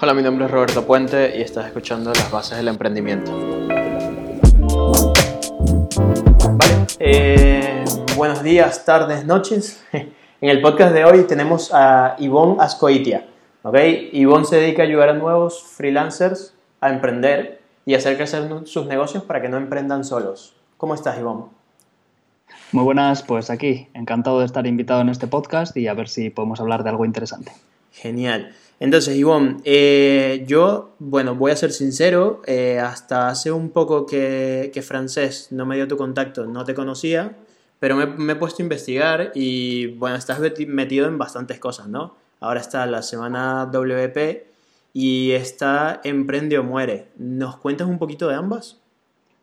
Hola, mi nombre es Roberto Puente y estás escuchando Las Bases del Emprendimiento. Eh, buenos días, tardes, noches. En el podcast de hoy tenemos a Ivonne Ascoitia. ¿okay? Ivonne se dedica a ayudar a nuevos freelancers a emprender y hacer crecer sus negocios para que no emprendan solos. ¿Cómo estás, Ivonne? Muy buenas, pues aquí, encantado de estar invitado en este podcast y a ver si podemos hablar de algo interesante. Genial. Entonces, Ivonne, eh, yo, bueno, voy a ser sincero, eh, hasta hace un poco que, francés no me dio tu contacto, no te conocía, pero me, he puesto a investigar y, bueno, estás metido en bastantes cosas, ¿no? Ahora está la semana WP y está Emprende o Muere. ¿Nos cuentas un poquito de ambas?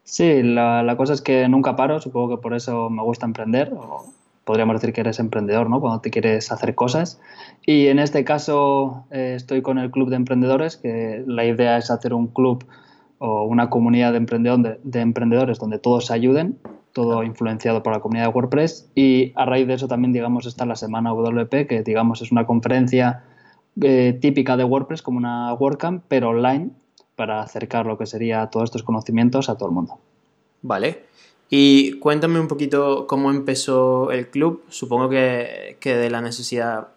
Sí, la, la cosa es que nunca paro, supongo que por eso me gusta emprender, o podríamos decir que eres emprendedor, ¿no? Cuando te quieres hacer cosas. Y en este caso eh, estoy con el Club de Emprendedores, que la idea es hacer un club o una comunidad de, de emprendedores donde todos se ayuden, todo influenciado por la comunidad de WordPress. Y a raíz de eso también, digamos, está la semana WP, que digamos es una conferencia eh, típica de WordPress, como una WordCamp, pero online, para acercar lo que sería todos estos conocimientos a todo el mundo. Vale. Y cuéntame un poquito cómo empezó el club. Supongo que, de la necesidad.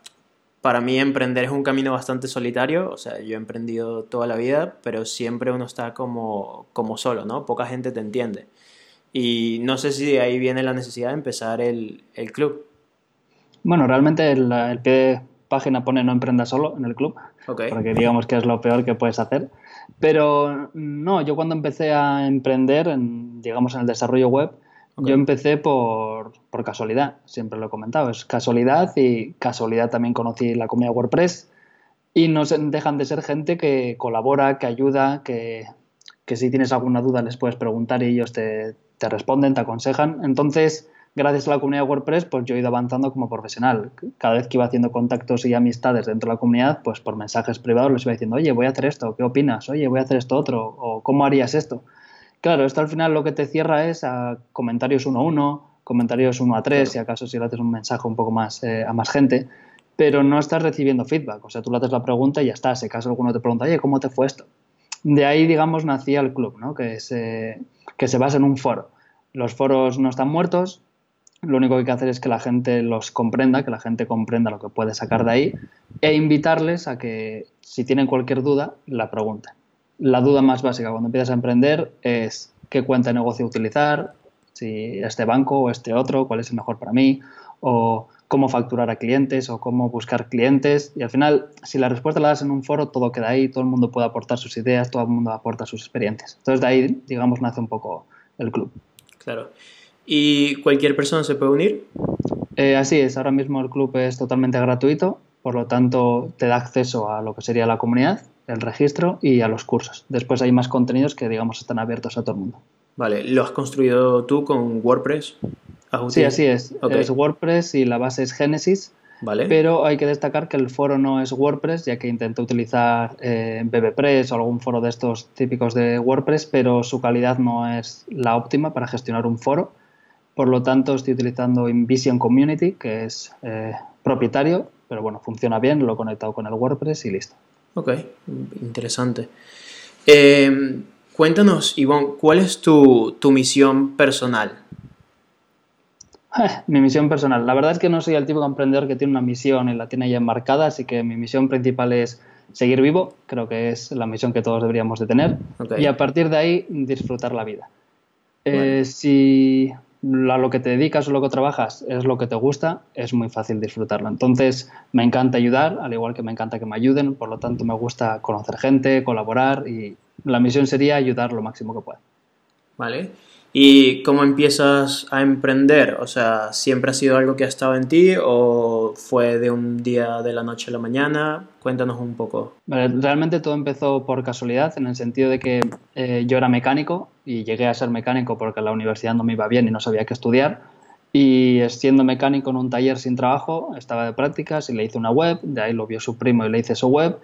Para mí emprender es un camino bastante solitario, o sea, yo he emprendido toda la vida, pero siempre uno está como, como solo, ¿no? Poca gente te entiende. Y no sé si de ahí viene la necesidad de empezar el, club. Bueno, realmente el, el, pie página pone no emprenda solo en el club, porque digamos que es lo peor que puedes hacer. Pero no, yo cuando empecé a emprender, en, digamos, en el desarrollo web, yo empecé por, por, casualidad, siempre lo he comentado, es casualidad y casualidad también conocí la comunidad WordPress y no dejan de ser gente que colabora, que ayuda, que, que si tienes alguna duda les puedes preguntar y ellos te, te responden, te aconsejan. Entonces, gracias a la comunidad WordPress, pues yo he ido avanzando como profesional. Cada vez que iba haciendo contactos y amistades dentro de la comunidad, pues por mensajes privados les iba diciendo, oye, voy a hacer esto, ¿qué opinas? Oye, voy a hacer esto otro, o ¿cómo harías esto? Claro, esto al final lo que te cierra es a comentarios uno a uno, comentarios uno a tres, si acaso si le haces un mensaje un poco más eh, a más gente, pero no estás recibiendo feedback. O sea, tú le haces la pregunta y ya está. Si acaso alguno te pregunta, oye, ¿cómo te fue esto? De ahí, digamos, nacía el club, ¿no? que, se, que se basa en un foro. Los foros no están muertos, lo único que hay que hacer es que la gente los comprenda, que la gente comprenda lo que puede sacar de ahí e invitarles a que si tienen cualquier duda, la pregunten. La duda más básica cuando empiezas a emprender es qué cuenta de negocio utilizar, si este banco o este otro, cuál es el mejor para mí, o cómo facturar a clientes o cómo buscar clientes. Y al final, si la respuesta la das en un foro, todo queda ahí, todo el mundo puede aportar sus ideas, todo el mundo aporta sus experiencias. Entonces de ahí, digamos, nace un poco el club. Claro. ¿Y cualquier persona se puede unir? Eh, así es, ahora mismo el club es totalmente gratuito, por lo tanto te da acceso a lo que sería la comunidad, el registro y a los cursos. Después hay más contenidos que digamos están abiertos a todo el mundo. Vale, ¿lo has construido tú con WordPress? Sí, así es. Es WordPress y la base es Genesis. Vale. Pero hay que destacar que el foro no es WordPress, ya que intento utilizar eh, BBPress o algún foro de estos típicos de WordPress, pero su calidad no es la óptima para gestionar un foro. Por lo tanto, estoy utilizando InVision Community, que es eh, propietario, pero bueno, funciona bien, lo he conectado con el WordPress y listo. Ok, interesante. Eh, cuéntanos, Ivonne, ¿cuál es tu, misión personal? mi misión personal. La verdad es que no soy el típico emprendedor que tiene una misión y la tiene ya enmarcada, así que mi misión principal es seguir vivo, creo que es la misión que todos deberíamos de tener, y a partir de ahí disfrutar la vida. Eh, si a lo que te dedicas o lo que trabajas es lo que te gusta, es muy fácil disfrutarlo. Entonces, me encanta ayudar, al igual que me encanta que me ayuden, por lo tanto, me gusta conocer gente, colaborar y la misión sería ayudar lo máximo que pueda. Vale. ¿Y cómo empiezas a emprender? O sea, ¿siempre ha sido algo que ha estado en ti o fue de un día de la noche a la mañana? Cuéntanos un poco. realmente todo empezó por casualidad, en el sentido de que eh, yo era mecánico y llegué a ser mecánico porque la universidad no me iba bien y no sabía qué estudiar. Y siendo mecánico en un taller sin trabajo, estaba de prácticas y le hice una web, de ahí lo vio su primo y le hice su web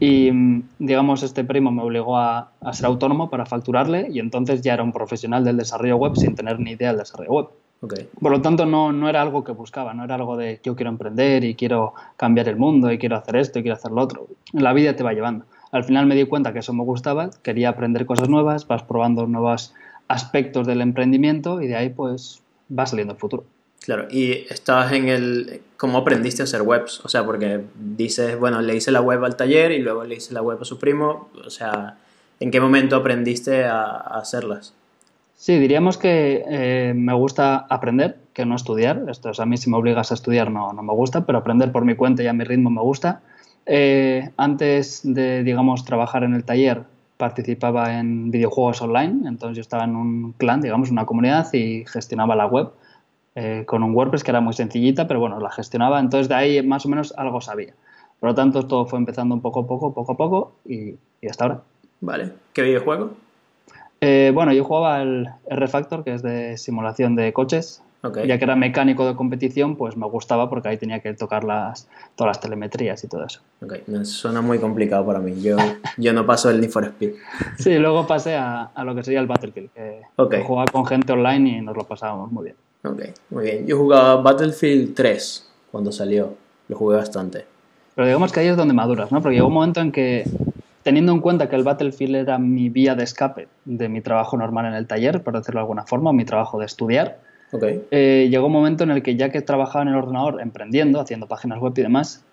y digamos, este primo me obligó a, ser autónomo para facturarle y entonces ya era un profesional del desarrollo web sin tener ni idea del desarrollo web. Por lo tanto, no, no era algo que buscaba, no era algo de yo quiero emprender y quiero cambiar el mundo y quiero hacer esto y quiero hacer lo otro. La vida te va llevando. Al final me di cuenta que eso me gustaba, quería aprender cosas nuevas, vas probando nuevos aspectos del emprendimiento y de ahí pues va saliendo el futuro. Claro, y estabas en el... ¿Cómo aprendiste a hacer webs? O sea, porque dices, bueno, le hice la web al taller y luego le hice la web a su primo. O sea, ¿en qué momento aprendiste a, hacerlas? Sí, diríamos que eh, me gusta aprender, que no estudiar. Esto a mí si me obligas a estudiar no, no, me gusta, pero aprender por mi cuenta y a mi ritmo me gusta. Eh, antes de, digamos, trabajar en el taller, participaba en videojuegos online. Entonces yo estaba en un clan, digamos, una comunidad y gestionaba la web eh, con un WordPress que era muy sencillita, pero bueno, la gestionaba, entonces de ahí más o menos algo sabía. Por lo tanto, todo fue empezando un poco a poco, poco a poco y, hasta ahora. Vale. ¿Qué videojuego? Eh, bueno, yo jugaba el R-Factor, que es de simulación de coches. Ya que era mecánico de competición, pues me gustaba porque ahí tenía que tocar las, todas las telemetrías y todo eso. Ok, suena muy complicado para mí. Yo, yo no paso el Need for Speed. Sí, luego pasé a, a lo que sería el Battlefield, que jugaba con gente online y nos lo pasábamos muy bien. Ok, muy bien. Yo jugaba Battlefield 3 cuando salió. Lo jugué bastante. Pero digamos que ahí es donde maduras, ¿no? Porque llegó un momento en que, teniendo en cuenta que el Battlefield era mi vía de escape de mi trabajo normal en el taller, por decirlo de alguna forma, mi trabajo de estudiar, okay. Eh, llegó un momento en el que ya que trabajaba en el ordenador emprendiendo, haciendo páginas web y demás,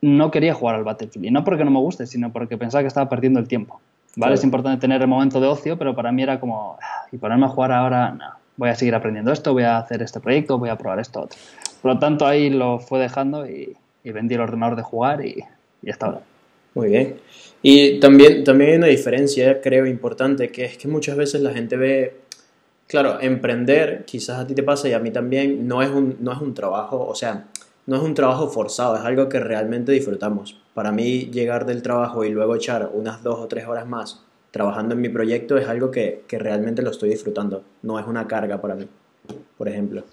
no quería jugar al Battlefield. Y no porque no me guste, sino porque pensaba que estaba perdiendo el tiempo. ¿Vale? Es importante tener el momento de ocio, pero para mí era como, ah, y ponerme a jugar ahora, no voy a seguir aprendiendo esto, voy a hacer este proyecto, voy a probar esto otro. Por lo tanto, ahí lo fue dejando y, vendí el ordenador de jugar y, y hasta ahora. Muy bien. Y también, también hay una diferencia, creo, importante, que es que muchas veces la gente ve, claro, emprender, quizás a ti te pasa y a mí también, no es un, no es un trabajo, o sea, no es un trabajo forzado, es algo que realmente disfrutamos. Para mí, llegar del trabajo y luego echar unas dos o tres horas más trabajando en mi proyecto es algo que, realmente lo estoy disfrutando, no es una carga para mí, por ejemplo.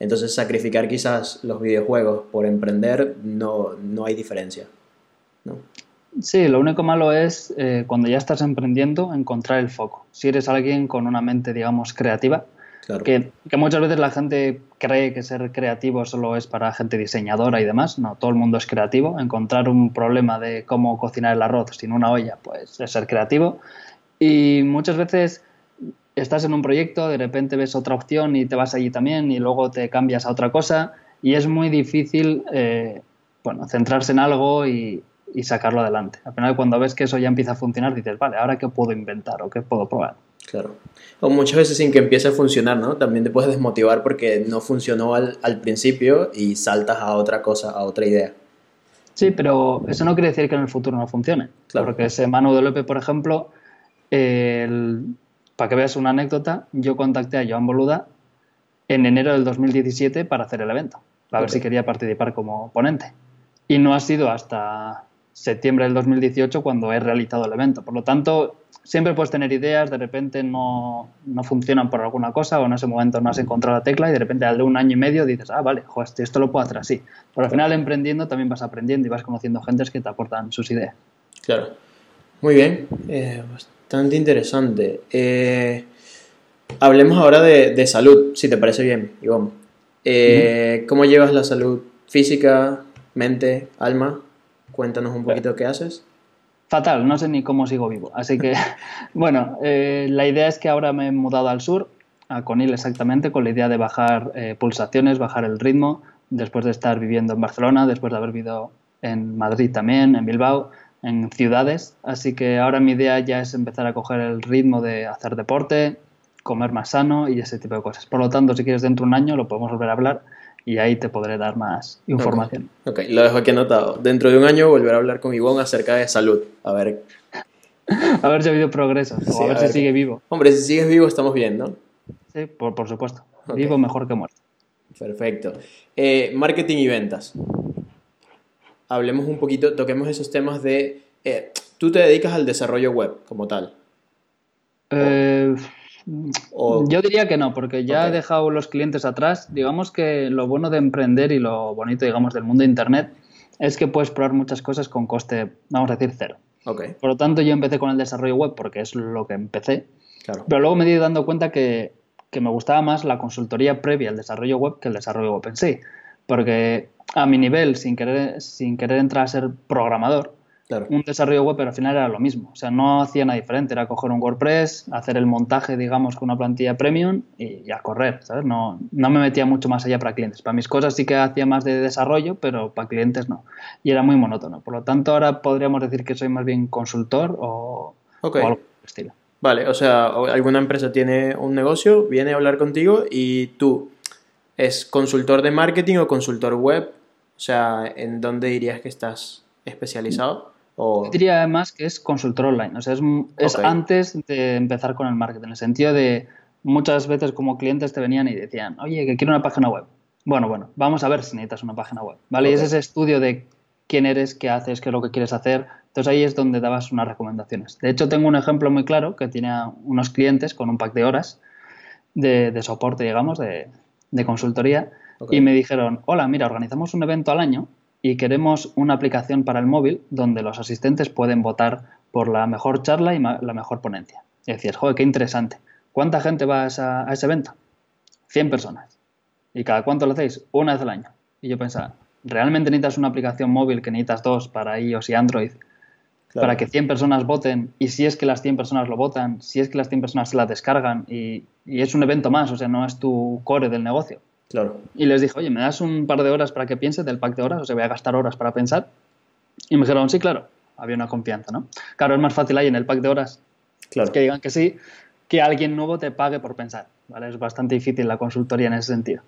Entonces sacrificar quizás los videojuegos por emprender no, no hay diferencia. ¿no? Sí, lo único malo es eh, cuando ya estás emprendiendo encontrar el foco. Si eres alguien con una mente, digamos, creativa, que, que, muchas veces la gente cree que ser creativo solo es para gente diseñadora y demás. No, todo el mundo es creativo. Encontrar un problema de cómo cocinar el arroz sin una olla, pues es ser creativo. Y muchas veces estás en un proyecto, de repente ves otra opción y te vas allí también y luego te cambias a otra cosa y es muy difícil eh, bueno, centrarse en algo y, y sacarlo adelante. Al final cuando ves que eso ya empieza a funcionar dices, vale, ahora qué puedo inventar o qué puedo probar. Claro. O muchas veces sin que empiece a funcionar, ¿no? También te puedes desmotivar porque no funcionó al, al principio y saltas a otra cosa, a otra idea. Sí, pero eso no quiere decir que en el futuro no funcione. Claro. Porque ese Manu de Lope, por ejemplo, para que veas una anécdota, yo contacté a Joan Boluda en enero del 2017 para hacer el evento, para ver si quería participar como ponente. Y no ha sido hasta septiembre del 2018 cuando he realizado el evento. Por lo tanto, siempre puedes tener ideas, de repente no, no, funcionan por alguna cosa o en ese momento no has encontrado la tecla y de repente al de un año y medio dices, ah, vale, esto lo puedo hacer así. Pero al final emprendiendo también vas aprendiendo y vas conociendo gentes que te aportan sus ideas. Claro. Muy bien, eh, bastante interesante. Eh, hablemos ahora de, de, salud, si te parece bien, Ivonne. Eh, ¿Cómo llevas la salud física, mente, alma? Cuéntanos un poquito qué haces. Fatal, no sé ni cómo sigo vivo. Así que, bueno, eh, la idea es que ahora me he mudado al sur, a Conil exactamente, con la idea de bajar eh, pulsaciones, bajar el ritmo, después de estar viviendo en Barcelona, después de haber vivido en Madrid también, en Bilbao, en ciudades. Así que ahora mi idea ya es empezar a coger el ritmo de hacer deporte, comer más sano y ese tipo de cosas. Por lo tanto, si quieres dentro de un año lo podemos volver a hablar y ahí te podré dar más información. Ok, lo dejo aquí anotado. Dentro de un año volver a hablar con Ivonne acerca de salud. A ver. a ver si ha habido progreso, o a ver, si sigue vivo. Hombre, si sigues vivo estamos bien, ¿no? Sí, por, por supuesto. Vivo mejor que muerto. Perfecto. Eh, marketing y ventas. Hablemos un poquito, toquemos esos temas de... Eh, ¿Tú te dedicas al desarrollo web como tal? Eh... Yo diría que no, porque ya he dejado los clientes atrás. Digamos que lo bueno de emprender y lo bonito, digamos, del mundo de Internet es que puedes probar muchas cosas con coste, vamos a decir, cero. Por lo tanto, yo empecé con el desarrollo web porque es lo que empecé. Pero luego me di dando cuenta que que me gustaba más la consultoría previa al desarrollo web que el desarrollo web en sí. Porque a mi nivel, sin querer, sin querer entrar a ser programador, un desarrollo web, pero al final era lo mismo. O sea, no hacía nada diferente. Era coger un WordPress, hacer el montaje, digamos, con una plantilla premium y, a correr, ¿sabes? No, no me metía mucho más allá para clientes. Para mis cosas sí que hacía más de desarrollo, pero para clientes no. Y era muy monótono. Por lo tanto, ahora podríamos decir que soy más bien consultor o, o algo estilo. Vale, o sea, alguna empresa tiene un negocio, viene a hablar contigo y tú, ¿es consultor de marketing o consultor web? O sea, ¿en dónde dirías que estás especializado? O... Diría además que es consultor online, o sea, es, antes de empezar con el marketing, en el sentido de muchas veces como clientes te venían y decían, oye, que quiero una página web. Bueno, bueno, vamos a ver si necesitas una página web, ¿vale? Y es ese estudio de quién eres, qué haces, qué es lo que quieres hacer. Entonces ahí es donde dabas unas recomendaciones. De hecho, tengo un ejemplo muy claro que tiene unos clientes con un pack de horas de, soporte, digamos, de, consultoría, y me dijeron, hola, mira, organizamos un evento al año y queremos una aplicación para el móvil donde los asistentes pueden votar por la mejor charla y la mejor ponencia. Y decías, joder, qué interesante. ¿Cuánta gente va a, a ese evento? 100 personas. ¿Y cada cuánto lo hacéis? Una vez al año. Y yo pensaba, realmente necesitas una aplicación móvil que necesitas dos para iOS y Android para que 100 personas voten y si es que las 100 personas lo votan, si es que las 100 personas se la descargan y, es un evento más, o sea, no es tu core del negocio. Claro. Y les dije, oye, ¿me das un par de horas para que pienses del pack de horas? O sea, voy a gastar horas para pensar. Y me dijeron, sí, claro. Había una confianza, ¿no? Claro, es más fácil ahí en el pack de horas claro. que digan que sí, que alguien nuevo te pague por pensar. ¿vale? Es bastante difícil la consultoría en ese sentido.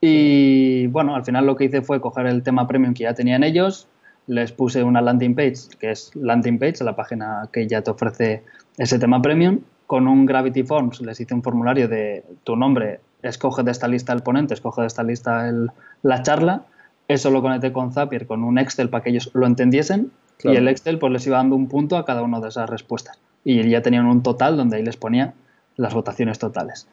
Y bueno, al final lo que hice fue coger el tema premium que ya tenían ellos, les puse una landing page, que es landing page, la página que ya te ofrece ese tema premium, con un Gravity Forms les hice un formulario de tu nombre, escoge de esta lista el ponente, escoge de esta lista el, la charla, eso lo conecté con Zapier, con un Excel para que ellos lo entendiesen y el Excel pues les iba dando un punto a cada una de esas respuestas y ya tenían un total donde ahí les ponía las votaciones totales.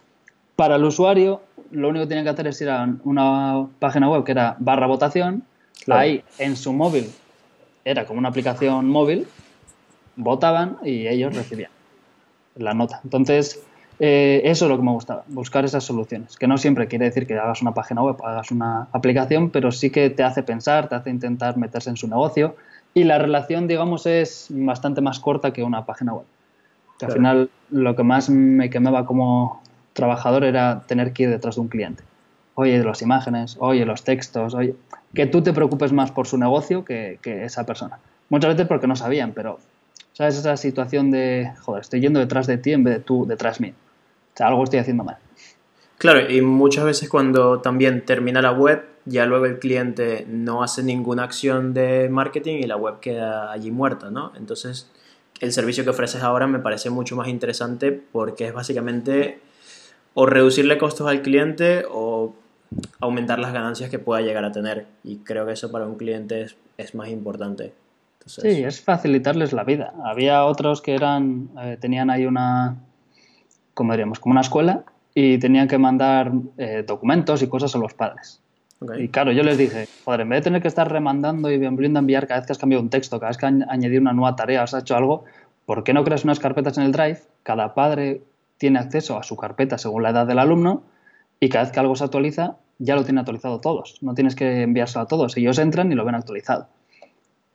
Para el usuario, lo único que tenían que hacer es ir a una página web que era barra votación. Ahí en su móvil, era como una aplicación móvil, votaban y ellos recibían la nota. Entonces, eh, eso es lo que me gustaba, buscar esas soluciones. Que no siempre quiere decir que hagas una página web, hagas una aplicación, pero sí que te hace pensar, te hace intentar meterse en su negocio. Y la relación, digamos, es bastante más corta que una página web. al final, lo que más me quemaba como trabajador era tener que ir detrás de un cliente. Oye, las imágenes, oye, los textos, oye, que tú te preocupes más por su negocio que, esa persona. Muchas veces porque no sabían, pero, ¿sabes? Esa situación de, joder, estoy yendo detrás de ti en vez de tú detrás mío. Sea, algo estoy haciendo mal. Claro, y muchas veces cuando también termina la web, ya luego el cliente no hace ninguna acción de marketing y la web queda allí muerta, ¿no? Entonces, el servicio que ofreces ahora me parece mucho más interesante porque es básicamente o reducirle costos al cliente o aumentar las ganancias que pueda llegar a tener. Y creo que eso para un cliente es, más importante. Sí, es facilitarles la vida. Había otros que eran, eh, tenían ahí una, como diríamos, como una escuela y tenían que mandar eh, documentos y cosas a los padres. Y claro, yo les dije, joder, en vez de tener que estar remandando y volviendo a enviar cada vez que has cambiado un texto, cada vez que has añadido una nueva tarea, has hecho algo, ¿por qué no creas unas carpetas en el Drive? Cada padre tiene acceso a su carpeta según la edad del alumno y cada vez que algo se actualiza ya lo tiene actualizado todos. No tienes que enviárselo a todos. Ellos entran y lo ven actualizado.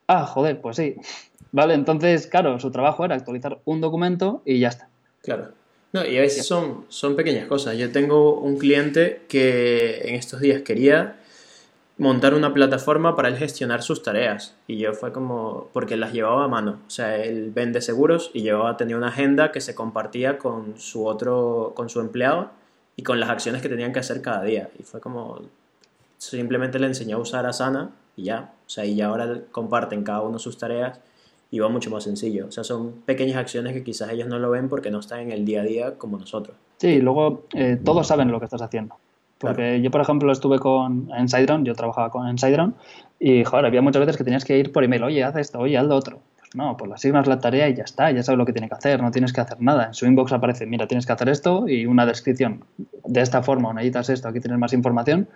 Ah, joder, pues sí. Vale, entonces, claro, su trabajo era actualizar un documento y ya está. Claro. No, y a veces son, son pequeñas cosas. Yo tengo un cliente que en estos días quería montar una plataforma para él gestionar sus tareas. Y yo fue como, porque las llevaba a mano. O sea, él vende seguros y llevaba, tenía una agenda que se compartía con su otro, con su empleado y con las acciones que tenían que hacer cada día. Y fue como, simplemente le enseñó a usar Asana y ya. O sea, y ahora comparten cada uno sus tareas y va mucho más sencillo. O sea, son pequeñas acciones que quizás ellos no lo ven porque no están en el día a día como nosotros. Sí, luego eh, todos saben lo que estás haciendo. Porque yo, por ejemplo, estuve con en SiteGround, yo trabajaba con en SiteGround, y joder, había muchas veces que tenías que ir por email, oye, haz esto, oye, haz lo otro. Pues no, pues le asignas la tarea y ya está, ya sabes lo que tiene que hacer, no tienes que hacer nada. En su inbox aparece, mira, tienes que hacer esto y una descripción de esta forma, o necesitas esto, aquí tienes más información,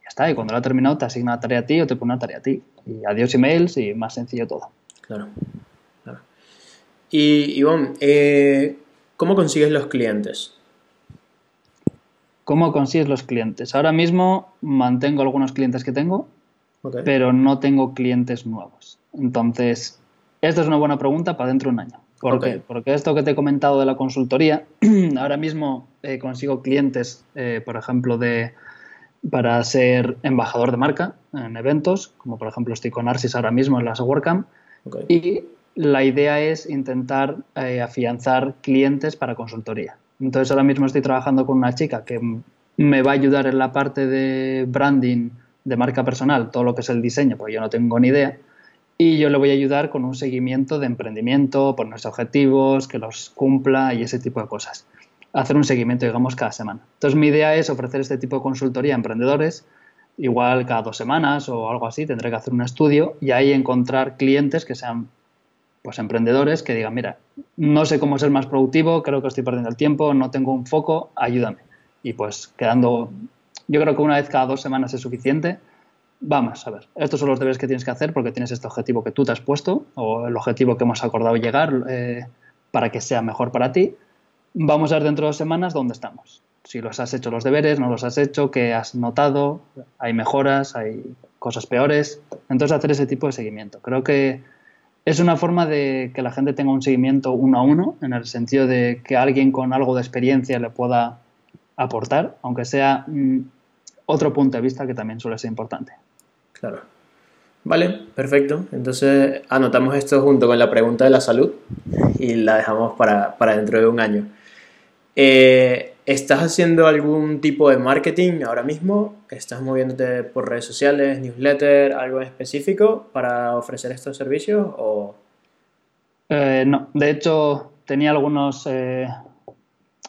y ya está. Y cuando lo ha terminado, te asigna la tarea a ti o te pone una tarea a ti. Y adiós emails y más sencillo todo. Claro. Y Ivonne, eh, ¿cómo consigues los clientes? ¿Cómo consigues los clientes? Ahora mismo mantengo algunos clientes que tengo, pero no tengo clientes nuevos. Entonces, esta es una buena pregunta para dentro de un año. ¿Por qué? Porque esto que te he comentado de la consultoría, ahora mismo eh, consigo clientes, eh, por ejemplo, de para ser embajador de marca en eventos, como por ejemplo estoy con Arsis ahora mismo en las WordCamp, y la idea es intentar eh, afianzar clientes para consultoría. Entonces ahora mismo estoy trabajando con una chica que me va a ayudar en la parte de branding de marca personal, todo lo que es el diseño, porque yo no tengo ni idea, y yo le voy a ayudar con un seguimiento de emprendimiento, ponerse objetivos, que los cumpla y ese tipo de cosas. Hacer un seguimiento, digamos, cada semana. Entonces mi idea es ofrecer este tipo de consultoría a emprendedores, igual cada dos semanas o algo así, tendré que hacer un estudio y ahí encontrar clientes que sean pues emprendedores que digan, mira, no sé cómo ser más productivo, creo que estoy perdiendo el tiempo, no tengo un foco, ayúdame. Y pues quedando, yo creo que una vez cada dos semanas es suficiente. Vamos a ver, estos son los deberes que tienes que hacer porque tienes este objetivo que tú te has puesto o el objetivo que hemos acordado llegar eh, para que sea mejor para ti. Vamos a ver dentro de dos semanas dónde estamos. Si los has hecho los deberes, no los has hecho, qué has notado, hay mejoras, hay cosas peores. Entonces hacer ese tipo de seguimiento. Creo que es una forma de que la gente tenga un seguimiento uno a uno, en el sentido de que alguien con algo de experiencia le pueda aportar, aunque sea mm, otro punto de vista que también suele ser importante. Claro. Vale, perfecto. Entonces anotamos esto junto con la pregunta de la salud y la dejamos para, para dentro de un año. Eh, ¿Estás haciendo algún tipo de marketing ahora mismo? ¿Estás moviéndote por redes sociales, newsletter, algo específico para ofrecer estos servicios? O... Eh, no, de hecho tenía algunos, eh,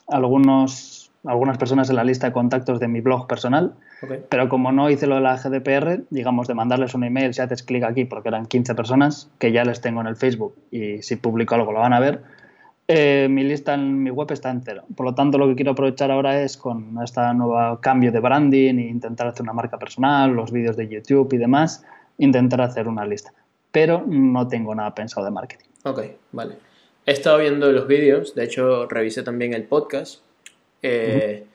algunos, algunas personas en la lista de contactos de mi blog personal, pero como no hice lo de la GDPR, digamos de mandarles un email si haces clic aquí, porque eran 15 personas que ya les tengo en el Facebook y si publico algo lo van a ver, eh, mi lista en mi web está en cero. Por lo tanto, lo que quiero aprovechar ahora es con este nuevo cambio de branding e intentar hacer una marca personal, los vídeos de YouTube y demás, intentar hacer una lista. Pero no tengo nada pensado de marketing. Ok, vale. He estado viendo los vídeos, de hecho revisé también el podcast. Eh,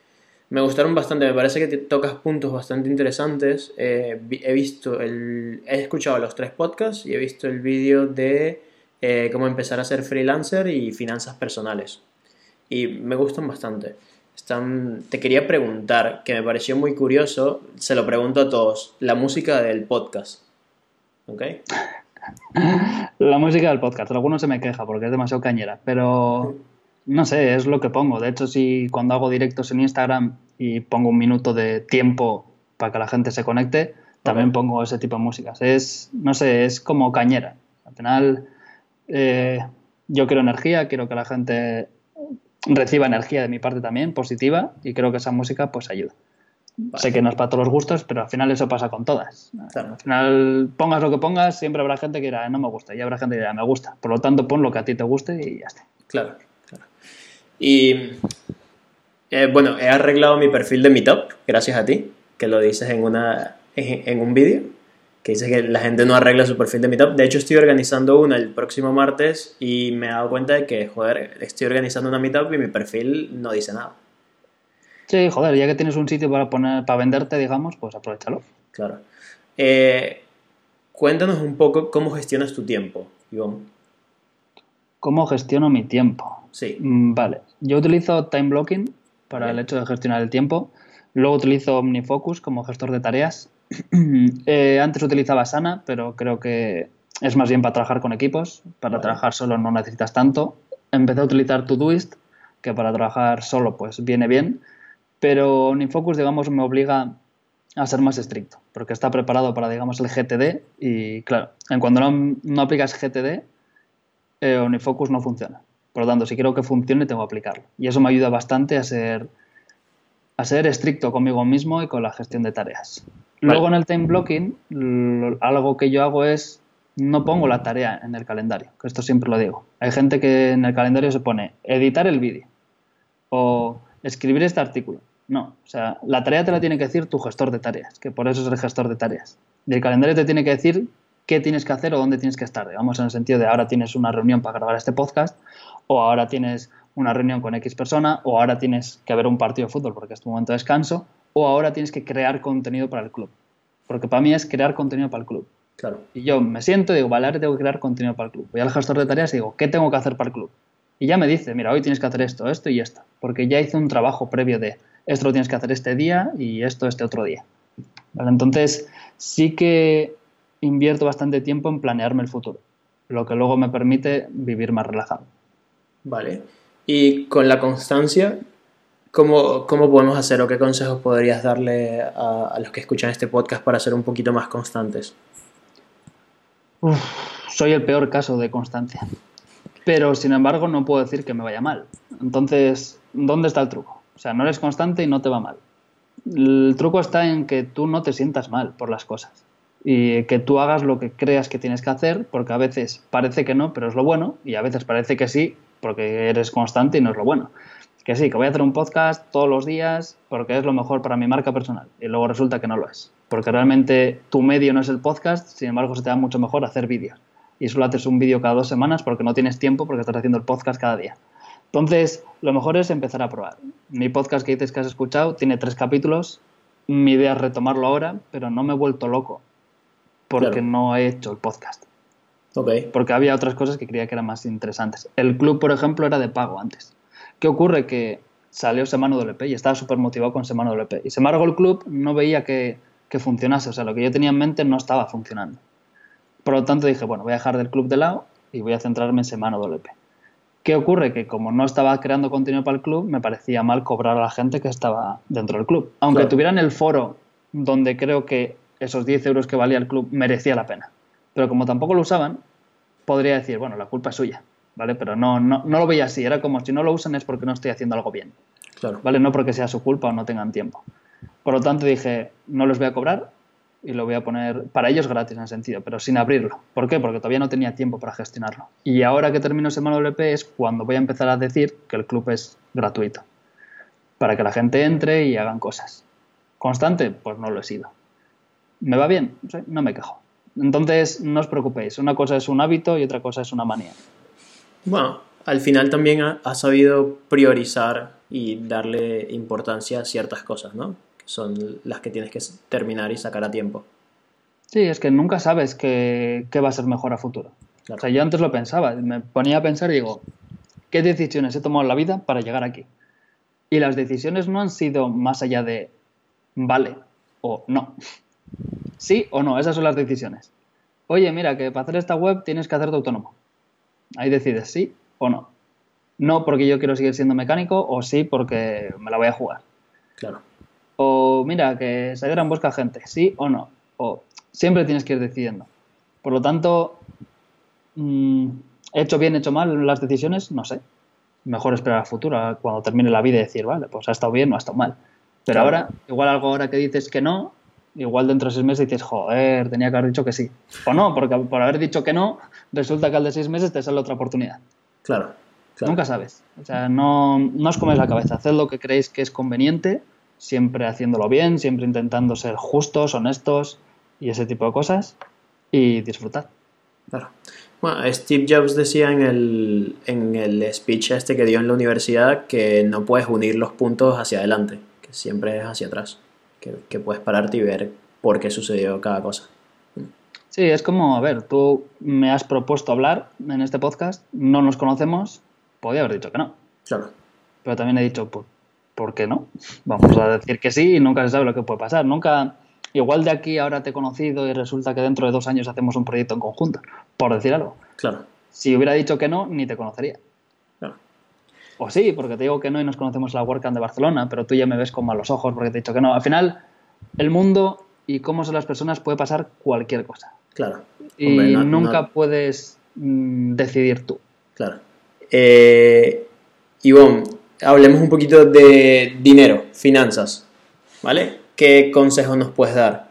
me gustaron bastante, me parece que tocas puntos bastante interesantes. Eh, he visto el, he escuchado los tres podcasts y he visto el vídeo de eh, cómo empezar a ser freelancer y finanzas personales. Y me gustan bastante. Están, te quería preguntar, que me pareció muy curioso, se lo pregunto a todos, la música del podcast. ¿Ok? La música del podcast, alguno se me queja porque es demasiado cañera, pero no sé, es lo que pongo. De hecho, si cuando hago directos en Instagram y pongo un minuto de tiempo para que la gente se conecte, también pongo ese tipo de músicas. Es, no sé, es como cañera. Al final, eh, yo quiero energía, quiero que la gente reciba energía de mi parte también, positiva, y creo que esa música pues ayuda. Sé que no es para todos los gustos, pero al final eso pasa con todas. Al final, pongas lo que pongas, siempre habrá gente que dirá, no me gusta, y habrá gente que dirá, me gusta. Por lo tanto, pon lo que a ti te guste y ya está. Claro, claro. Y eh, bueno, he arreglado mi perfil de Meetup, gracias a ti, que lo dices en, una, en un vídeo que dice que la gente no arregla su perfil de Meetup. De hecho, estoy organizando una el próximo martes y me he dado cuenta de que, joder, estoy organizando una Meetup y mi perfil no dice nada. Sí, joder, ya que tienes un sitio para, poner, para venderte, digamos, pues aprovechalo. Claro. Eh, cuéntanos un poco cómo gestionas tu tiempo, Ivonne. ¿Cómo gestiono mi tiempo? Sí. Mm, vale. Yo utilizo time blocking para el hecho de gestionar el tiempo. Luego utilizo OmniFocus como gestor de tareas Eh, antes utilizaba Sana, pero creo que es más bien para trabajar con equipos. Para trabajar solo no necesitas tanto. Empecé a utilizar Todoist, que para trabajar solo pues viene bien. Pero Unifocus, digamos, me obliga a ser más estricto, porque está preparado para, digamos, el GTD y, claro, en cuando no, aplicas GTD, eh, no funciona. Por lo tanto, si quiero que funcione, tengo que aplicarlo. Y eso me ayuda bastante a ser, a ser estricto conmigo mismo y con la gestión de tareas. Luego en el time blocking, algo que yo hago es no pongo la tarea en el calendario, que esto siempre lo digo. Hay gente que en el calendario se pone editar el vídeo o escribir este artículo. No, o sea, la tarea te la tiene que decir tu gestor de tareas, que por eso es el gestor de tareas. Y el calendario te tiene que decir qué tienes que hacer o dónde tienes que estar. Digamos, en el sentido de ahora tienes una reunión para grabar este podcast o ahora tienes una reunión con X persona, o ahora tienes que ver un partido de fútbol porque es tu momento de descanso, o ahora tienes que crear contenido para el club. Porque para mí es crear contenido para el club. Claro. Y yo me siento y digo, vale, ahora tengo que crear contenido para el club. Voy al gestor de tareas y digo, ¿qué tengo que hacer para el club? Y ya me dice, mira, hoy tienes que hacer esto, esto y esto. Porque ya hice un trabajo previo de esto lo tienes que hacer este día y esto este otro día. Entonces, sí que invierto bastante tiempo en planearme el futuro, lo que luego me permite vivir más relajado. Vale. Y con la constancia, ¿cómo, cómo podemos hacer o qué consejos podrías darle a, los que escuchan este podcast para ser un poquito más constantes? soy el peor caso de constancia. Pero, sin embargo, no puedo decir que me vaya mal. Entonces, ¿dónde está el truco? O sea, no eres constante y no te va mal. El truco está en que tú no te sientas mal por las cosas y que tú hagas lo que creas que tienes que hacer, porque a veces parece que no, pero es lo bueno, y a veces parece que sí, porque eres constante y no es lo bueno. Que sí, que voy a hacer un podcast todos los días porque es lo mejor para mi marca personal, y luego resulta que no lo es, porque realmente tu medio no es el podcast, sin embargo se te da mucho mejor hacer vídeos. Y solo haces un vídeo cada dos semanas porque no tienes tiempo porque estás haciendo el podcast cada día. Entonces, lo mejor es empezar a probar. Mi podcast que dices que has escuchado tiene tres capítulos. Mi idea es retomarlo ahora, pero no me he vuelto loco porque no he hecho el podcast. Okay. Porque había otras cosas que creía que eran más interesantes. El club, por ejemplo, era de pago antes. ¿Qué ocurre? Que salió Semana WP y estaba súper motivado con Semana WP. Y sin embargo, el club no veía que, que, funcionase. O sea, lo que yo tenía en mente no estaba funcionando. Por lo tanto, dije, bueno, voy a dejar del club de lado y voy a centrarme en Semana WP. ¿Qué ocurre? Que como no estaba creando contenido para el club, me parecía mal cobrar a la gente que estaba dentro del club. Aunque tuvieran el foro donde creo que esos 10 euros que valía el club merecía la pena. Pero como tampoco lo usaban, podría decir, bueno, la culpa es suya, ¿vale? Pero no, no, no lo veía así, era como si no lo usan es porque no estoy haciendo algo bien. Claro. ¿Vale? No porque sea su culpa o no tengan tiempo. Por lo tanto dije, no les voy a cobrar, y lo voy a poner para ellos gratis en sentido, pero sin abrirlo. ¿Por qué? Porque todavía no tenía tiempo para gestionarlo. Y ahora que termino Semana WP es cuando voy a empezar a decir que el club es gratuito, para que la gente entre y hagan cosas. ¿Constante? Pues no lo he sido. ¿Me va bien? No me quejo. Entonces, no os preocupéis. Una cosa es un hábito y otra cosa es una manía. Bueno, al final también ha sabido priorizar y darle importancia a ciertas cosas, ¿no? son las que tienes que terminar y sacar a tiempo. Sí, es que nunca sabes qué, va a ser mejor a futuro. O sea, yo antes lo pensaba, me ponía a pensar y digo, ¿qué decisiones he tomado en la vida para llegar aquí? Y las decisiones no han sido más allá de vale o no. Sí o no, esas son las decisiones. Oye, mira, que para hacer esta web tienes que hacerte autónomo. Ahí decides sí o no. No porque yo quiero seguir siendo mecánico o sí porque me la voy a jugar. Claro. O mira, que se en busca gente, sí o no. O siempre tienes que ir decidiendo. Por lo tanto, mm, ¿he hecho bien, he hecho mal las decisiones? No sé. Mejor esperar al futuro, cuando termine la vida y decir, vale, pues ha estado bien o ha estado mal. Pero ahora, igual algo ahora que dices que no, igual dentro de seis meses dices, joder, tenía que haber dicho que sí. O no, porque por haber dicho que no, resulta que al de seis meses te sale otra oportunidad. Claro. Nunca sabes. O sea, no, no os coméis la cabeza. Haced lo que creéis que es conveniente siempre haciéndolo bien, siempre intentando ser justos, honestos y ese tipo de cosas y disfrutar. Claro. Bueno, Steve Jobs decía en el, en el speech este que dio en la universidad que no puedes unir los puntos hacia adelante, que siempre es hacia atrás, que, que puedes pararte y ver por qué sucedió cada cosa. Sí, es como, a ver, tú me has propuesto hablar en este podcast, no nos conocemos, podía haber dicho que no. Claro. Pero también he dicho, pues, ¿por qué no? Vamos a decir que sí y nunca se sabe lo que puede pasar. Nunca, igual de aquí ahora te he conocido y resulta que dentro de dos años hacemos un proyecto en conjunto, por decir algo. Claro. Si hubiera dicho que no, ni te conocería. Claro. O sí, porque te digo que no y nos conocemos la WordCamp de Barcelona, pero tú ya me ves con malos ojos porque te he dicho que no. Al final, el mundo y cómo son las personas puede pasar cualquier cosa. Claro. Y nunca puedes mm, decidir tú. Claro. Eh, Ivonne, hablemos un poquito de dinero, finanzas, ¿vale? ¿Qué consejos nos puedes dar?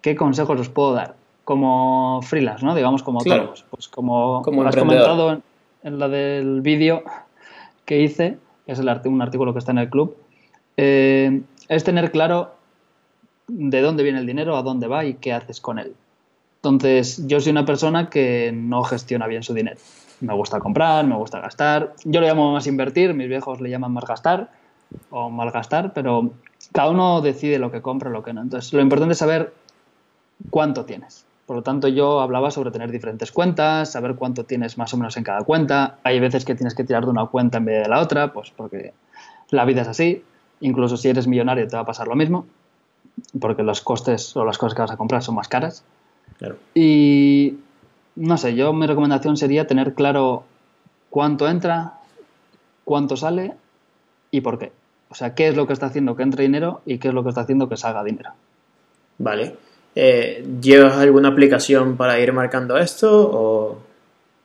¿Qué consejos os puedo dar? Como freelance, ¿no? Digamos como todos. Pues como, has comentado en, la del vídeo que hice, es el un artículo que está en el club, eh, es tener claro de dónde viene el dinero, a dónde va y qué haces con él. Entonces, yo soy una persona que no gestiona bien su dinero. Me gusta comprar, me gusta gastar. Yo lo llamo más invertir, mis viejos le llaman más gastar o malgastar, pero cada uno decide lo que compra o lo que no. Entonces, lo importante es saber cuánto tienes. Por lo tanto, yo hablaba sobre tener diferentes cuentas, saber cuánto tienes más o menos en cada cuenta. Hay veces que tienes que tirar de una cuenta en vez de la otra, pues porque la vida es así. Incluso si eres millonario te va a pasar lo mismo, porque los costes o las cosas que vas a comprar son más caras. Y no sé, yo mi recomendación sería tener claro cuánto entra, cuánto sale y por qué. O sea, qué es lo que está haciendo que entre dinero y qué es lo que está haciendo que salga dinero. Vale. Eh, ¿Llevas alguna aplicación para ir marcando esto o...?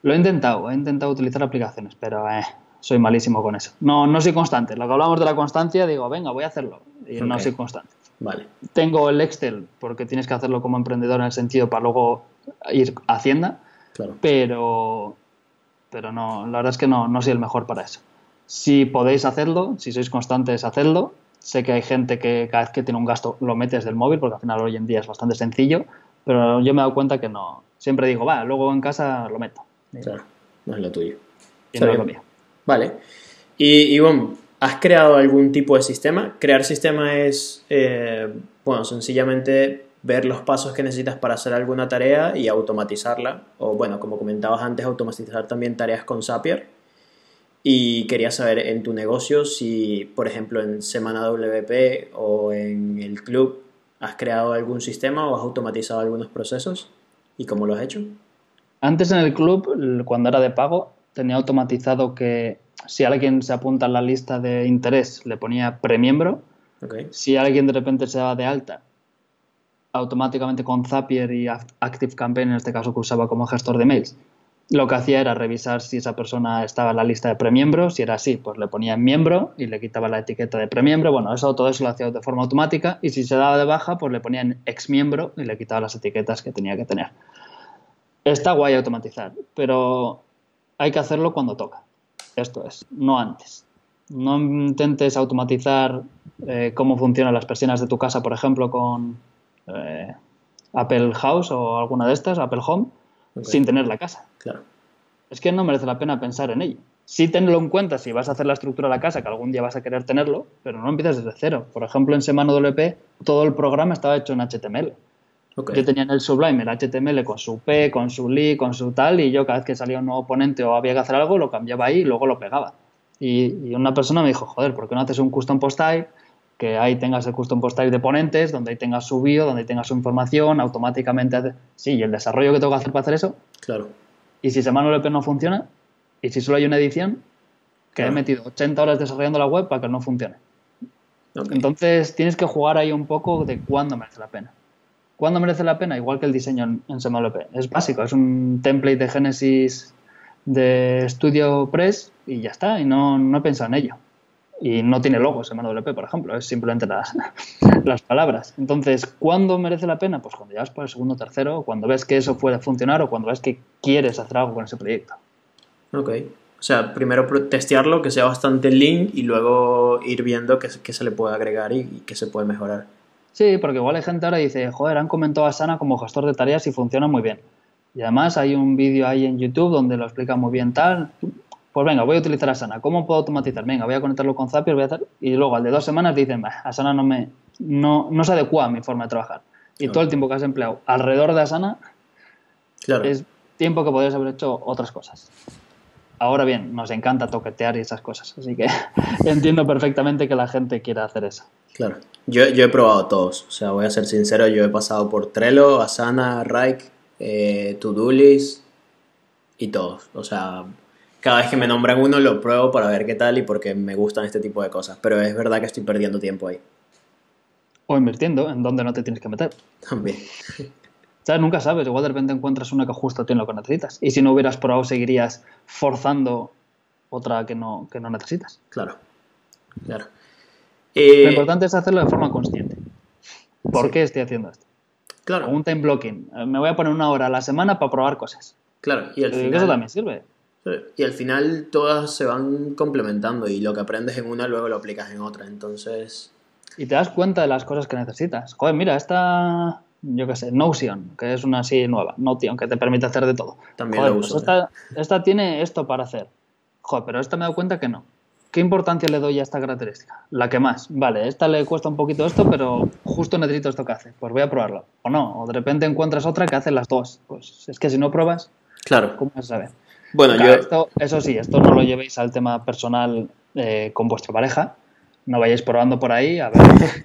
Lo he intentado, he intentado utilizar aplicaciones, pero eh, soy malísimo con eso. No, no soy constante. Lo que hablamos de la constancia, digo, venga, voy a hacerlo. Y no soy constante. Vale. Tengo el Excel porque tienes que hacerlo como emprendedor en el sentido para luego ir a Hacienda. Claro. Pero, pero no, la verdad es que no, no soy el mejor para eso. Si podéis hacerlo, si sois constantes, hacedlo. Sé que hay gente que cada vez que tiene un gasto lo metes del móvil, porque al final hoy en día es bastante sencillo, pero yo me he dado cuenta que no. Siempre digo, va, luego en casa lo meto. Claro, no es lo tuyo. Y no es lo mío. Vale. Y, y bueno, ¿Has creado algún tipo de sistema? Crear sistema es, eh, bueno, sencillamente ver los pasos que necesitas para hacer alguna tarea y automatizarla. O bueno, como comentabas antes, automatizar también tareas con Zapier. Y quería saber en tu negocio si, por ejemplo, en Semana WP o en el club has creado algún sistema o has automatizado algunos procesos y cómo lo has hecho. Antes en el club, cuando era de pago, tenía automatizado que si alguien se apunta en la lista de interés, le ponía premiembro. Si alguien de repente se da de alta, automáticamente con Zapier y Active Campaign, en este caso que usaba como gestor de mails, lo que hacía era revisar si esa persona estaba en la lista de premiembros. Si era así, pues le ponía en miembro y le quitaba la etiqueta de premiembro. Bueno, eso todo eso lo hacía de forma automática. Y si se daba de baja, pues le ponía en ex miembro y le quitaba las etiquetas que tenía que tener. Está guay automatizar, pero hay que hacerlo cuando toca. Esto es, no antes. No intentes automatizar eh, cómo funcionan las persianas de tu casa, por ejemplo, con eh, Apple House o alguna de estas, Apple Home, sin tener la casa. Claro. Es que no merece la pena pensar en ello. Sí tenlo en cuenta si vas a hacer la estructura de la casa, que algún día vas a querer tenerlo, pero no empieces desde cero. Por ejemplo, en Semana WP todo el programa estaba hecho en HTML. Yo tenía en el Sublime el HTML con su P, con su li, con su tal, y yo cada vez que salía un nuevo ponente o había que hacer algo, lo cambiaba ahí y luego lo pegaba. Y, una persona me dijo, joder, ¿por qué no haces un custom post type? Que ahí tengas el custom post type de ponentes, donde ahí tengas su bio, donde ahí tengas su información, automáticamente. Sí, y el desarrollo que tengo que hacer para hacer eso. Claro. Y si Semana no funciona, y si solo hay una edición, que he metido 80 horas desarrollando la web para que no funcione. Entonces tienes que jugar ahí un poco de cuándo merece la pena. ¿Cuándo merece la pena? Igual que el diseño en, en SMLP. Es básico, es un template de Genesis de Studio Press y ya está, y no, no he pensado en ello. Y no tiene logo SMLP, por ejemplo, es simplemente las, las palabras. Entonces, ¿cuándo merece la pena? Pues cuando ya vas por el segundo o tercero, cuando ves que eso puede funcionar o cuando ves que quieres hacer algo con ese proyecto. Ok. O sea, primero testearlo, que sea bastante lean y luego ir viendo qué, se le puede agregar y, y qué se puede mejorar. Sí, porque igual hay gente ahora dice, joder, han comentado a Sana como gestor de tareas y funciona muy bien. Y además hay un vídeo ahí en YouTube donde lo explica muy bien tal. Pues venga, voy a utilizar Asana. ¿Cómo puedo automatizar? Venga, voy a conectarlo con Zapier, voy a hacer... Y luego al de dos semanas dicen, Asana no me... No, no se adecua a mi forma de trabajar. Y todo el tiempo que has empleado alrededor de Asana es tiempo que podrías haber hecho otras cosas. Ahora bien, nos encanta toquetear y esas cosas, así que entiendo perfectamente que la gente quiera hacer eso. Claro. Yo, yo he probado todos. O sea, voy a ser sincero, yo he pasado por Trello, Asana, Rike, eh, y todos. O sea, cada vez que me nombran uno lo pruebo para ver qué tal y porque me gustan este tipo de cosas. Pero es verdad que estoy perdiendo tiempo ahí. O invirtiendo en donde no te tienes que meter. También. ¿Sabes? Nunca sabes. Igual de repente encuentras una que justo tiene lo que necesitas. Y si no hubieras probado, seguirías forzando otra que no, que no necesitas. Claro. Claro. Lo eh, importante es hacerlo de forma consciente. ¿Por qué estoy haciendo esto? Claro. un time blocking. Eh, me voy a poner una hora a la semana para probar cosas. Claro, y al final. Eso también sirve. Y al final todas se van complementando y lo que aprendes en una luego lo aplicas en otra. Entonces. Y te das cuenta de las cosas que necesitas. Joder, mira, esta, yo qué sé, Notion, que es una así nueva, Notion, que te permite hacer de todo. También lo pues uso. esta, esta, tiene esto para hacer. Joder, pero esta me he dado cuenta que no. ¿Qué importancia le doy a esta característica? La que más. Vale, esta le cuesta un poquito esto, pero justo necesito esto que hace. Pues voy a probarlo. O no, o de repente encuentras otra que hace las dos. Pues es que si no pruebas, claro. ¿cómo vas a saber? Bueno, yo... Esto, eso sí, esto no lo llevéis al tema personal eh, con vuestra pareja. No vayáis probando por ahí a ver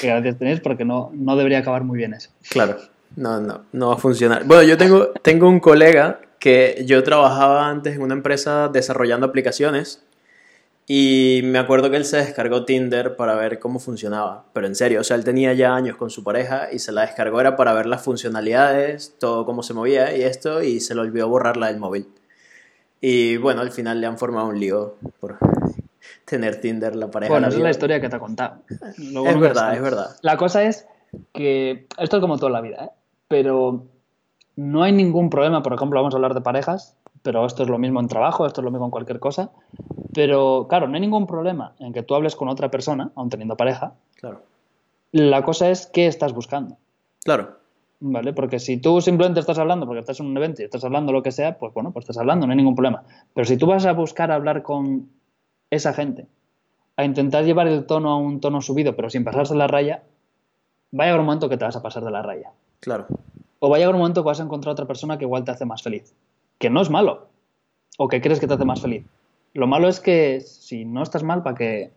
qué gracias tenéis, porque no, no debería acabar muy bien eso. Claro, no, no, no va a funcionar. Bueno, yo tengo, tengo un colega que yo trabajaba antes en una empresa desarrollando aplicaciones y me acuerdo que él se descargó Tinder para ver cómo funcionaba. Pero en serio, o sea, él tenía ya años con su pareja y se la descargó era para ver las funcionalidades, todo cómo se movía y esto, y se le olvidó borrarla del móvil. Y bueno, al final le han formado un lío por tener Tinder la pareja. Bueno, esa es la historia que te ha contado. es verdad, es verdad. La cosa es que esto es como toda la vida, ¿eh? Pero no hay ningún problema, por ejemplo, vamos a hablar de parejas, pero esto es lo mismo en trabajo, esto es lo mismo en cualquier cosa. Pero claro, no hay ningún problema en que tú hables con otra persona, aun teniendo pareja. Claro. La cosa es qué estás buscando. Claro. ¿Vale? Porque si tú simplemente estás hablando, porque estás en un evento y estás hablando lo que sea, pues bueno, pues estás hablando, no hay ningún problema. Pero si tú vas a buscar hablar con esa gente, a intentar llevar el tono a un tono subido, pero sin pasarse la raya, va a llegar un momento que te vas a pasar de la raya. Claro. O va a llegar un momento que vas a encontrar otra persona que igual te hace más feliz que no es malo o que crees que te hace más feliz. Lo malo es que si no estás mal, ¿para qué?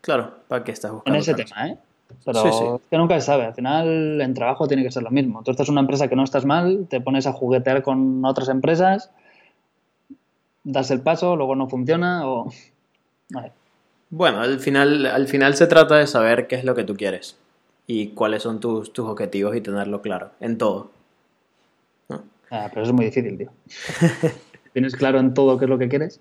Claro, ¿para qué estás buscando? En ese tema, ¿eh? Pero es que nunca se sabe. Al final, en trabajo tiene que ser lo mismo. Tú estás en una empresa que no estás mal, te pones a juguetear con otras empresas, das el paso, luego no funciona o... Bueno, al final, al final se trata de saber qué es lo que tú quieres y cuáles son tus, tus objetivos y tenerlo claro en todo. Ah, pero eso es muy difícil, tío. ¿Tienes claro en todo qué es lo que quieres?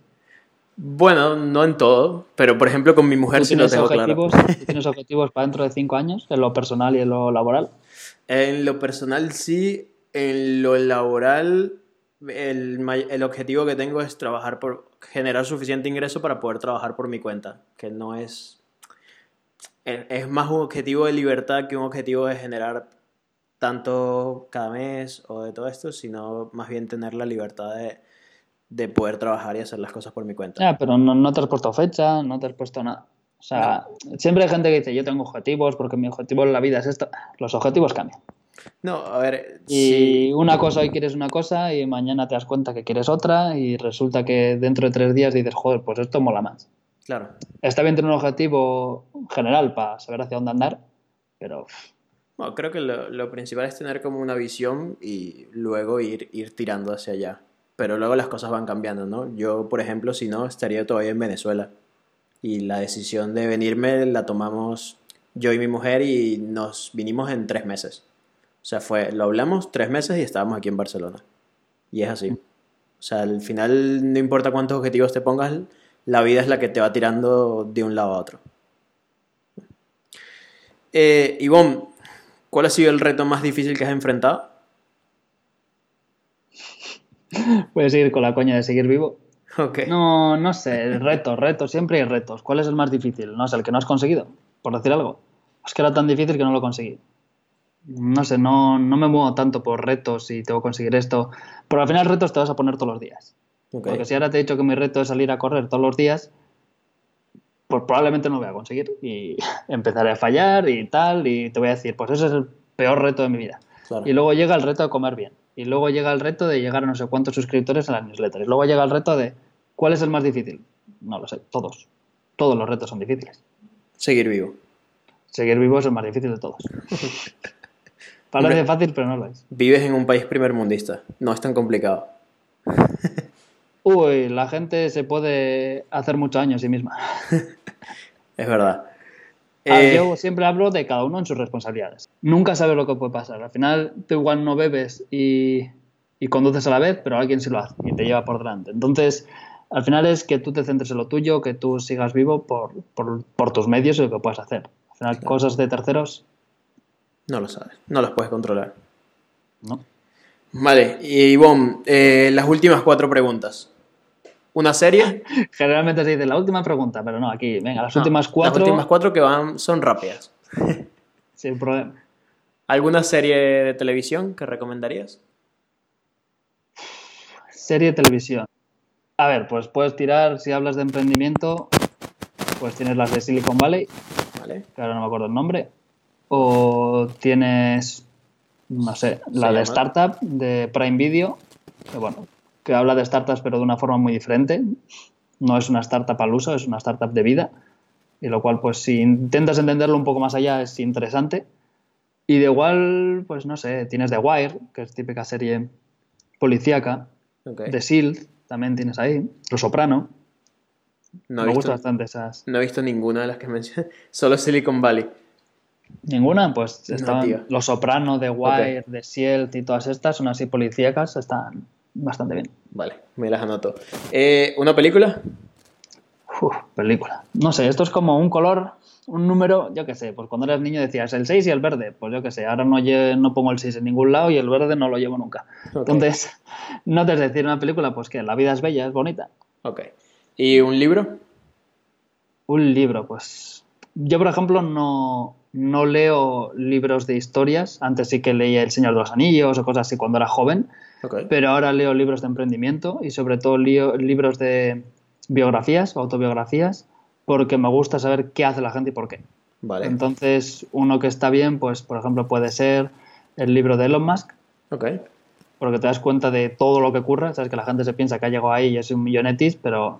Bueno, no en todo, pero por ejemplo con mi mujer sí lo tengo claro. ¿Tienes objetivos para dentro de cinco años, en lo personal y en lo laboral? En lo personal sí, en lo laboral el, el, objetivo que tengo es trabajar por generar suficiente ingreso para poder trabajar por mi cuenta, que no es es más un objetivo de libertad que un objetivo de generar tanto cada mes o de todo esto, sino más bien tener la libertad de, poder trabajar y hacer las cosas por mi cuenta. Ya, pero no, te has puesto fecha, no te has puesto nada. O sea, siempre hay gente que dice, yo tengo objetivos porque mi objetivo en la vida es esto. Los objetivos cambian. No, a ver. Y una cosa hoy quieres una cosa y mañana te das cuenta que quieres otra y resulta que dentro de tres días dices, joder, pues esto mola más. Claro. Está bien tener un objetivo general para saber hacia dónde andar, pero creo que lo, principal es tener como una visión y luego ir, ir tirando hacia allá. Pero luego las cosas van cambiando, ¿no? Yo, por ejemplo, si no, estaría todavía en Venezuela. Y la decisión de venirme la tomamos yo y mi mujer y nos vinimos en tres meses. O sea, fue, lo hablamos tres meses y estábamos aquí en Barcelona. Y es así. O sea, al final no importa cuántos objetivos te pongas, la vida es la que te va tirando de un lado a otro. Eh, Ivonne, ¿Cuál ha sido el reto más difícil que has enfrentado? Puedes seguir con la coña de seguir vivo. Okay. No, no sé, retos, retos, siempre hay retos. ¿Cuál es el más difícil? No sé, el que no has conseguido, por decir algo. Es que era tan difícil que no lo conseguí. No sé, no, no me muevo tanto por retos y tengo que conseguir esto. Pero al final retos te vas a poner todos los días. Porque si ahora te he dicho que mi reto es salir a correr todos los días, pues probablemente no lo voy a conseguir y empezaré a fallar y tal y te voy a decir, pues ese es el peor reto de mi vida. Y luego llega el reto de comer bien. Y luego llega el reto de llegar a no sé cuántos suscriptores a la newsletter. Y luego llega el reto de ¿cuál es el más difícil? No lo sé, todos. Todos los retos son difíciles. Seguir vivo. Seguir vivo es el más difícil de todos. Parece fácil, pero no lo es. Vives en un país primermundista. No es tan complicado. Uy, la gente se puede hacer mucho daño a sí misma. es verdad. Ah, eh, yo siempre hablo de cada uno en sus responsabilidades. Nunca sabes lo que puede pasar. Al final, tú igual no bebes y, conduces a la vez, pero alguien sí lo hace y te lleva por delante. Entonces, al final es que tú te centres en lo tuyo, que tú sigas vivo por, tus medios y lo que puedas hacer. Al final, cosas de terceros. No lo sabes, no las puedes controlar. No. Vale, y Ivonne, eh, las últimas cuatro preguntas. ¿Una serie? Generalmente se dice la última pregunta, pero no, aquí, venga, las últimas cuatro. Las últimas cuatro que van son rápidas. Sin problema. ¿Alguna serie de televisión que recomendarías? Serie de televisión. A ver, pues puedes tirar, si hablas de emprendimiento, pues tienes las de Silicon Valley, vale. que ahora no me acuerdo el nombre, o tienes, no sé, la de Startup de Prime Video, que bueno, que habla de startups pero de una forma muy diferente. No es una startup al uso, es una startup de vida. Y lo cual, pues si intentas entenderlo un poco más allá, es interesante. Y de igual, pues no sé, tienes The Wire, que es típica serie policíaca. The Shield, también tienes ahí. Los Soprano. No Me gusta bastante esas. No he visto ninguna de las que mencioné. Solo Silicon Valley. ¿Ninguna? Pues estaban Los Soprano, The Wire, The Shield y todas estas son así policíacas, están bastante bien. Vale, me las anoto. Eh, ¿Una película? Uf, película. No sé, esto es como un color, un número, yo qué sé, pues cuando eras niño decías el 6 y el verde, pues yo qué sé, ahora no, no pongo el 6 en ningún lado y el verde no lo llevo nunca. Entonces, no te es decir una película, pues que la vida es bella, es bonita. Ok. ¿Y un libro? Un libro, pues yo por ejemplo no, no leo libros de historias, antes sí que leía El Señor de los Anillos o cosas así cuando era joven, pero ahora leo libros de emprendimiento y sobre todo leo libros de biografías o autobiografías porque me gusta saber qué hace la gente y por qué. Vale. Entonces, uno que está bien, pues por ejemplo puede ser el libro de Elon Musk. Okay. Porque te das cuenta de todo lo que ocurre, sabes que la gente se piensa que ha llegado ahí y es un millonetis, pero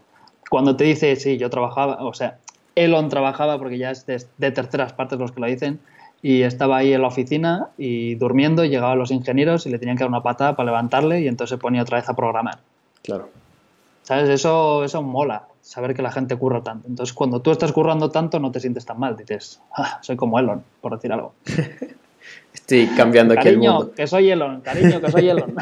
cuando te dice, sí, yo trabajaba, o sea, Elon trabajaba, porque ya es de, terceras partes los que lo dicen, y estaba ahí en la oficina y durmiendo y llegaban los ingenieros y le tenían que dar una patada para levantarle y entonces se ponía otra vez a programar. Claro. ¿Sabes? Eso, eso mola, saber que la gente curra tanto. Entonces, cuando tú estás currando tanto, no te sientes tan mal. Dices, ah, soy como Elon, por decir algo. Estoy cambiando aquí el mundo. que soy Elon, cariño, que soy Elon.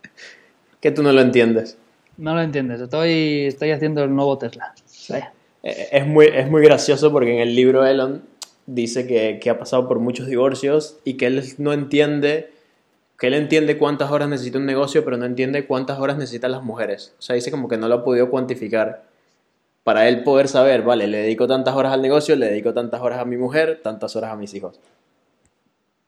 que tú no lo entiendes. No lo entiendes, estoy, estoy haciendo el nuevo Tesla. Sí. Eh, es muy, es muy gracioso porque en el libro Elon dice que, que, ha pasado por muchos divorcios y que él no entiende, que él entiende cuántas horas necesita un negocio, pero no entiende cuántas horas necesitan las mujeres. O sea, dice como que no lo ha podido cuantificar. Para él poder saber, vale, le dedico tantas horas al negocio, le dedico tantas horas a mi mujer, tantas horas a mis hijos.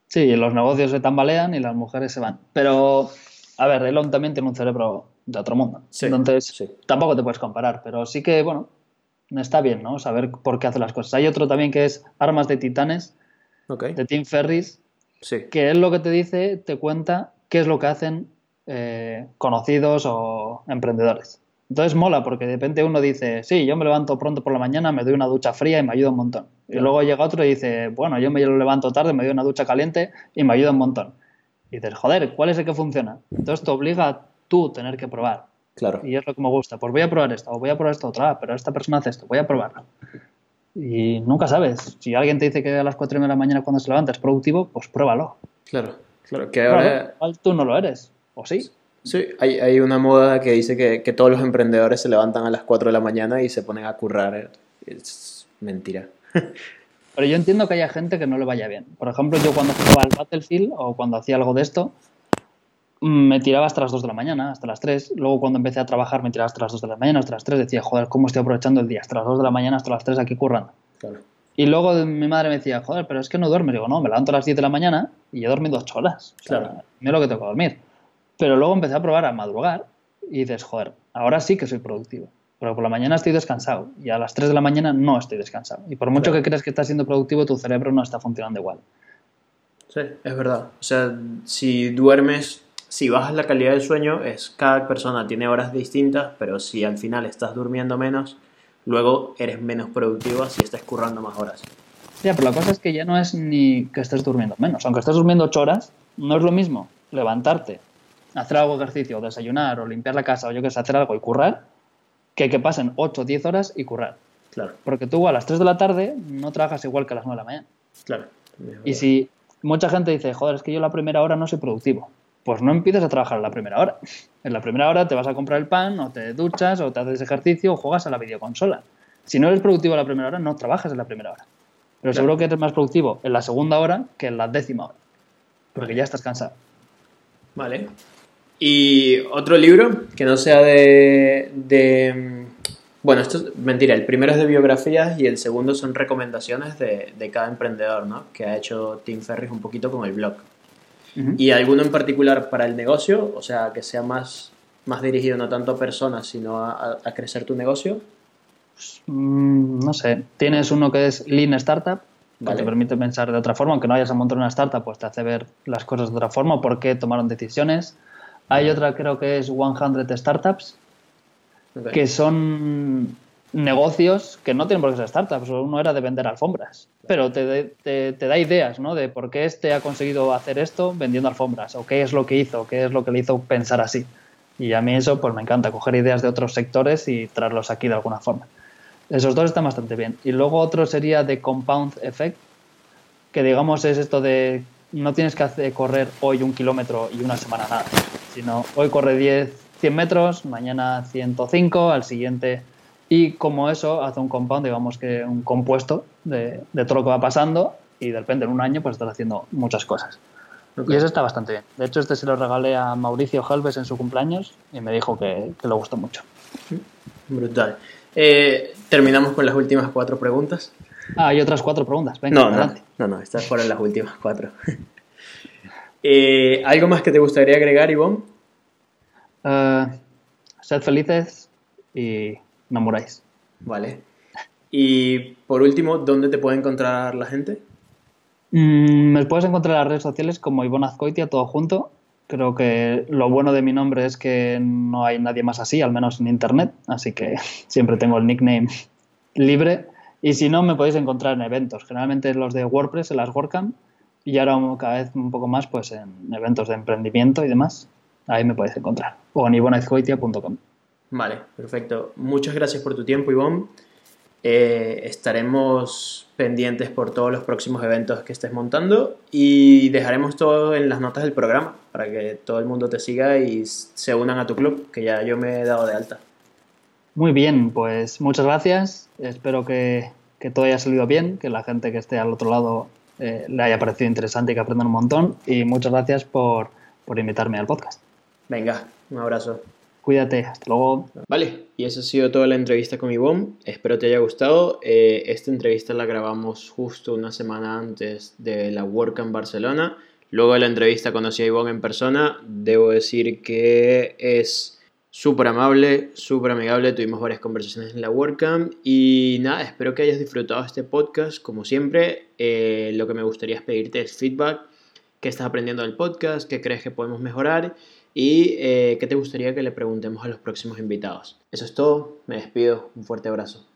Sí, los negocios se tambalean y las mujeres se van. Pero, a ver, Elon también tiene un cerebro de otro mundo. Entonces, tampoco te puedes comparar, pero sí que, bueno, está bien, ¿no? Saber por qué hace las cosas. Hay otro también que es Armas de Titanes, de Tim Ferris, que es lo que te dice, te cuenta qué es lo que hacen eh, conocidos o emprendedores. Entonces mola porque de repente uno dice, sí, yo me levanto pronto por la mañana, me doy una ducha fría y me ayuda un montón. Y luego llega otro y dice, bueno, yo me levanto tarde, me doy una ducha caliente y me ayuda un montón. Y dices, joder, ¿cuál es el que funciona? Entonces te obliga a tú tener que probar. Claro. Y es lo que me gusta. Pues voy a probar esto, o voy a probar esto otra, pero esta persona hace esto, voy a probarlo. Y nunca sabes. Si alguien te dice que a las 4 de la mañana cuando se levanta es productivo, pues pruébalo. Claro, claro. Que ahora... tú no lo eres, ¿o sí? Sí, hay, hay una moda que dice que, que, todos los emprendedores se levantan a las 4 de la mañana y se ponen a currar. Es mentira. Pero yo entiendo que haya gente que no le vaya bien. Por ejemplo, yo cuando jugaba al Battlefield o cuando hacía algo de esto, me tiraba hasta las 2 de la mañana, hasta las 3. Luego cuando empecé a trabajar me tiraba hasta las 2 de la mañana, hasta las 3. Decía, joder, ¿cómo estoy aprovechando el día? Hasta las 2 de la mañana, hasta las 3 aquí currando. Y luego mi madre me decía, joder, pero es que no duermes. Digo, no, me levanto a las 10 de la mañana y he dormido 8 horas. claro. Mira lo que tengo que dormir. Pero luego empecé a probar a madrugar y dices, joder, ahora sí que soy productivo. Pero por la mañana estoy descansado y a las 3 de la mañana no estoy descansado. Y por mucho que creas que estás siendo productivo, tu cerebro no está funcionando igual. Sí, es verdad. O sea, si duermes si bajas la calidad del sueño, es cada persona tiene horas distintas, pero si al final estás durmiendo menos, luego eres menos productivo si estás currando más horas. Ya, pero la cosa es que ya no es ni que estés durmiendo menos. Aunque estés durmiendo 8 horas, no es lo mismo levantarte, hacer algo de ejercicio, o desayunar, o limpiar la casa, o yo que sé, hacer algo y currar, que que pasen 8 o 10 horas y currar. Claro. Porque tú a las 3 de la tarde no trabajas igual que a las 9 de la mañana. Claro. Y si mucha gente dice, joder, es que yo la primera hora no soy productivo pues no empieces a trabajar en la primera hora. En la primera hora te vas a comprar el pan, o te duchas, o te haces ejercicio, o juegas a la videoconsola. Si no eres productivo en la primera hora, no trabajas en la primera hora. Pero seguro que eres más productivo en la segunda hora que en la décima hora. Porque ya estás cansado. Vale. ¿Y otro libro que no sea de, Bueno, esto es mentira. El primero es de biografías y el segundo son recomendaciones de, de cada emprendedor, ¿no? Que ha hecho Tim Ferris un poquito con el blog. ¿Y alguno en particular para el negocio? O sea, que sea más, más dirigido no tanto a personas, sino a, a crecer tu negocio. Pues, mm, no sé. Tienes uno que es Lean Startup, que te permite pensar de otra forma. Aunque no vayas a montar una startup, pues te hace ver las cosas de otra forma, por qué tomaron decisiones. Hay otra, creo que es 100 Startups, que son negocios que no tienen por qué ser startups, uno era de vender alfombras, pero te, te, da ideas, ¿no? De por qué este ha conseguido hacer esto vendiendo alfombras, o qué es lo que hizo, qué es lo que le hizo pensar así. Y a mí eso, pues me encanta, coger ideas de otros sectores y traerlos aquí de alguna forma. Esos dos están bastante bien. Y luego otro sería de Compound Effect, que digamos es esto de no tienes que hacer, correr hoy un kilómetro y una semana nada, sino hoy corre 10, 100 metros, mañana 105, al siguiente. Y como eso hace un compound, digamos que un compuesto de, de todo lo que va pasando y de repente en un año pues estás haciendo muchas cosas. Y eso está bastante bien. De hecho, este se lo regalé a Mauricio Helves en su cumpleaños y me dijo que, que le gustó mucho. Brutal. Eh, terminamos con las últimas cuatro preguntas. Ah, hay otras cuatro preguntas. Venga, no, no, no, no, estas fueron las últimas cuatro. Eh, ¿Algo más que te gustaría agregar, Ivonne? Uh, sed felices y no muráis. Vale. Y por último, ¿dónde te puede encontrar la gente? Mm, me puedes encontrar en las redes sociales como Ivonne Azcoitia, todo junto. Creo que lo bueno de mi nombre es que no hay nadie más así, al menos en internet, así que siempre tengo el nickname libre. Y si no, me podéis encontrar en eventos, generalmente los de WordPress, en las WordCamp, y ahora cada vez un poco más pues en eventos de emprendimiento y demás. Ahí me podéis encontrar. O en ivonaizcoitia.com. Vale, perfecto. Muchas gracias por tu tiempo, Ivonne. Eh, estaremos pendientes por todos los próximos eventos que estés montando y dejaremos todo en las notas del programa para que todo el mundo te siga y se unan a tu club, que ya yo me he dado de alta. Muy bien, pues muchas gracias. Espero que, todo haya salido bien, que la gente que esté al otro lado eh, le haya parecido interesante y que aprendan un montón. Y muchas gracias por, por invitarme al podcast. Venga, un abrazo. Cuídate, hasta luego. Vale, y esa ha sido toda la entrevista con Ivonne. Espero te haya gustado. Eh, esta entrevista la grabamos justo una semana antes de la Work en Barcelona. Luego de la entrevista conocí a Ivonne en persona. Debo decir que es súper amable, súper amigable. Tuvimos varias conversaciones en la WordCamp. Y nada, espero que hayas disfrutado este podcast. Como siempre, eh, lo que me gustaría es pedirte es feedback. ¿Qué estás aprendiendo del podcast? ¿Qué crees que podemos mejorar? Y eh, qué te gustaría que le preguntemos a los próximos invitados. Eso es todo, me despido, un fuerte abrazo.